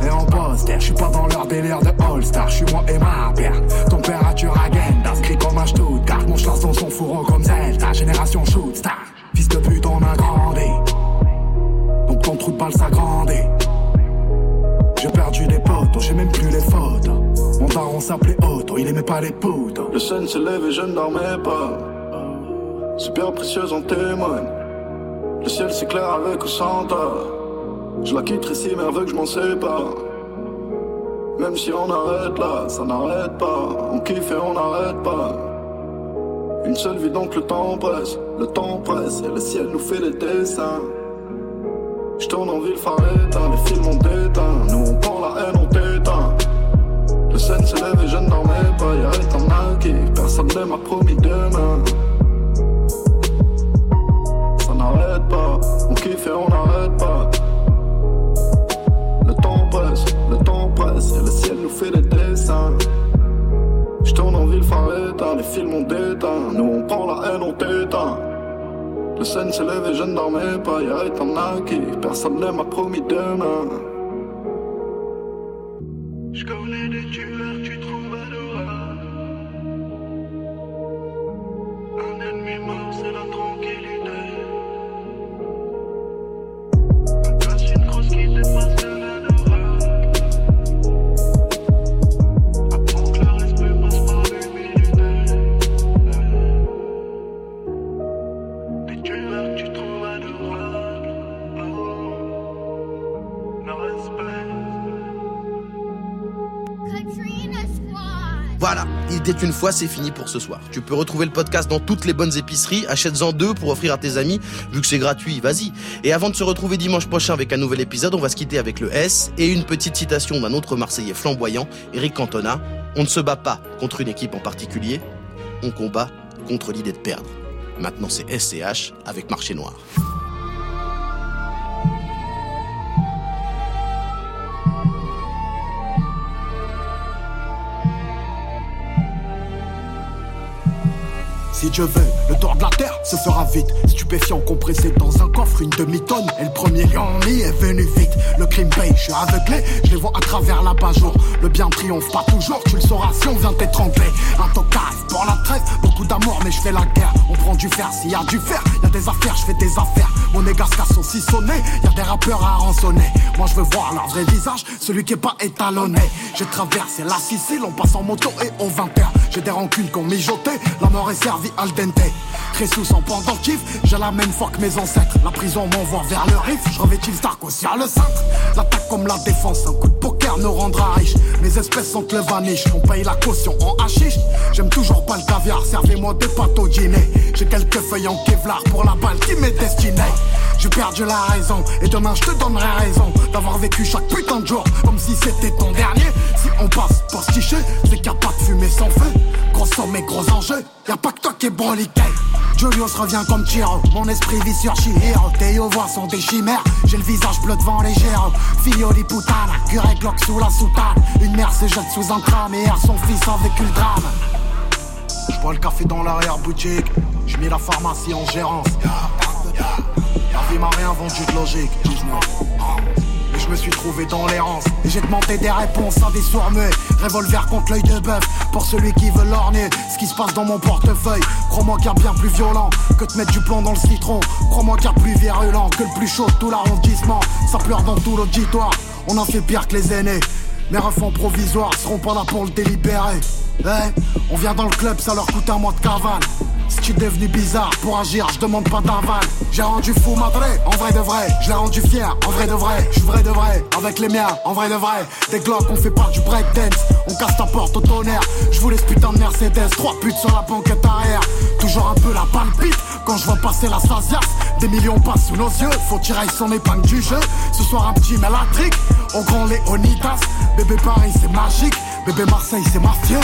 Speaker 4: Et en poster, je suis pas dans leur délire de All-Star Je suis moi et ma père Température agenda Inscrit comme un Stuttgart Mon chlasse dans son fourreau comme Zelda Génération shoot star Fils de pute on a grandi Donc ton trou de balle s'agrandit Daron s'appelait il aimait pas les poudres
Speaker 7: Le sun se lève et je ne dormais pas C'est bien précieux en témoigne Le ciel s'éclaire avec ou sans je la quitte ici, mais elle veut que je m'en sépare. Même si on arrête là, ça n'arrête pas. On kiffe et on n'arrête pas. Une seule vie donc le temps presse, le temps presse et le ciel nous fait des dessins. Je tourne en ville phare les films ont déteint. Nous on prend la haine, on scène se lève et je ne dormais pas, y'a un qui personne ne m'a promis demain. Ça n'arrête pas, on kiffe et on n'arrête pas le temps presse et le ciel nous fait des dessins. Je tourne en ville éteint, les films ont déteint. Nous on prend la haine, on t'éteint. Le scène s'est levé, je ne dormais pas, y'a un qui personne ne m'a promis demain. Je des tueurs,
Speaker 1: une fois, c'est fini pour ce soir. Tu peux retrouver le podcast dans toutes les bonnes épiceries. Achète-en deux pour offrir à tes amis. Vu que c'est gratuit, vas-y. Et avant de se retrouver dimanche prochain avec un nouvel épisode, on va se quitter avec le S et une petite citation d'un autre Marseillais flamboyant, Eric Cantona. On ne se bat pas contre une équipe en particulier. On combat contre l'idée de perdre. Maintenant, c'est SCH avec Marché Noir.
Speaker 4: Si je veux, le tour de la terre se fera vite. Stupéfiant compressé dans un coffre, une demi-tonne. Et le premier lion est venu vite. Le crime paye, je suis aveuglé, je les vois à travers la jour Le bien triomphe pas toujours, tu le sauras si on vient t'étrangler. Un tocard pour la trêve, beaucoup d'amour, mais je fais la guerre. On prend du fer, s'il y a du fer, y a des affaires, je fais des affaires. Mon égard sont si sonné, y a des rappeurs à rançonner. Moi je veux voir leur vrai visage, celui qui est pas étalonné. J'ai traversé la Sicile, on passe en moto et au 20h. J'ai des rancunes qu'on mijoté, la mort est servie al dente. Très sous en pendentif, j'ai la même foi que mes ancêtres. La prison m'envoie vers le riff, je revêtis le Stark aussi à le centre. L'attaque comme la défense, un coup de poker nous rendra riche. Mes espèces sont le vaniche, on paye la caution en hachiche. J'aime toujours pas le caviar, servez-moi des pâtes au dîner. J'ai quelques feuilles en Kevlar pour la balle qui m'est destinée. J'ai perdu la raison et demain je te donnerai raison d'avoir vécu chaque putain de jour comme si c'était ton dernier. On passe se ticher, c'est qu'il a pas de fumée sans feu. Gros somme et gros enjeux, y'a pas que toi qui est broliqué. Julius revient comme Tiro, mon esprit vit sur Shihiro Théo voix sont des chimères, j'ai le visage bleu devant les géros. Filio di putana, curé Glock sous la soutane. Une mère se jette sous un tram et erre son fils a vécu le drame. Je bois le café dans l'arrière-boutique, je mets la pharmacie en gérance. La vie m'a rien vendu de logique, et je me suis trouvé dans l'errance Et j'ai demandé des réponses à des sourds Revolver contre l'œil de bœuf Pour celui qui veut l'orner. Ce qui se passe dans mon portefeuille Crois-moi qu'il y a bien plus violent Que de mettre du plomb dans le citron. Crois-moi qu'il y a plus virulent Que le plus chaud de tout l'arrondissement. Ça pleure dans tout l'auditoire On en fait pire que les aînés. Mes refs provisoires seront pas là pour le délibérer. Eh, on vient dans le club, ça leur coûte un mois de cavale. Si tu devenu bizarre pour agir, je demande pas d'aval. J'ai rendu fou madré, en vrai de vrai. Je l'ai rendu fier, en vrai de vrai. Je suis vrai de vrai, avec les miens, en vrai de vrai. Des glocks, on fait pas du breakdance. On casse ta porte au tonnerre. Je vous laisse putain de Mercedes, trois putes sur la banquette arrière. Toujours un peu la palpite quand je vois passer la Stasias. Des millions passent sous nos yeux, faut tirer son épingle du jeu. Ce soir un petit mélatrique, au grand Léonidas. Bébé Paris c'est magique, bébé Marseille c'est mafieux.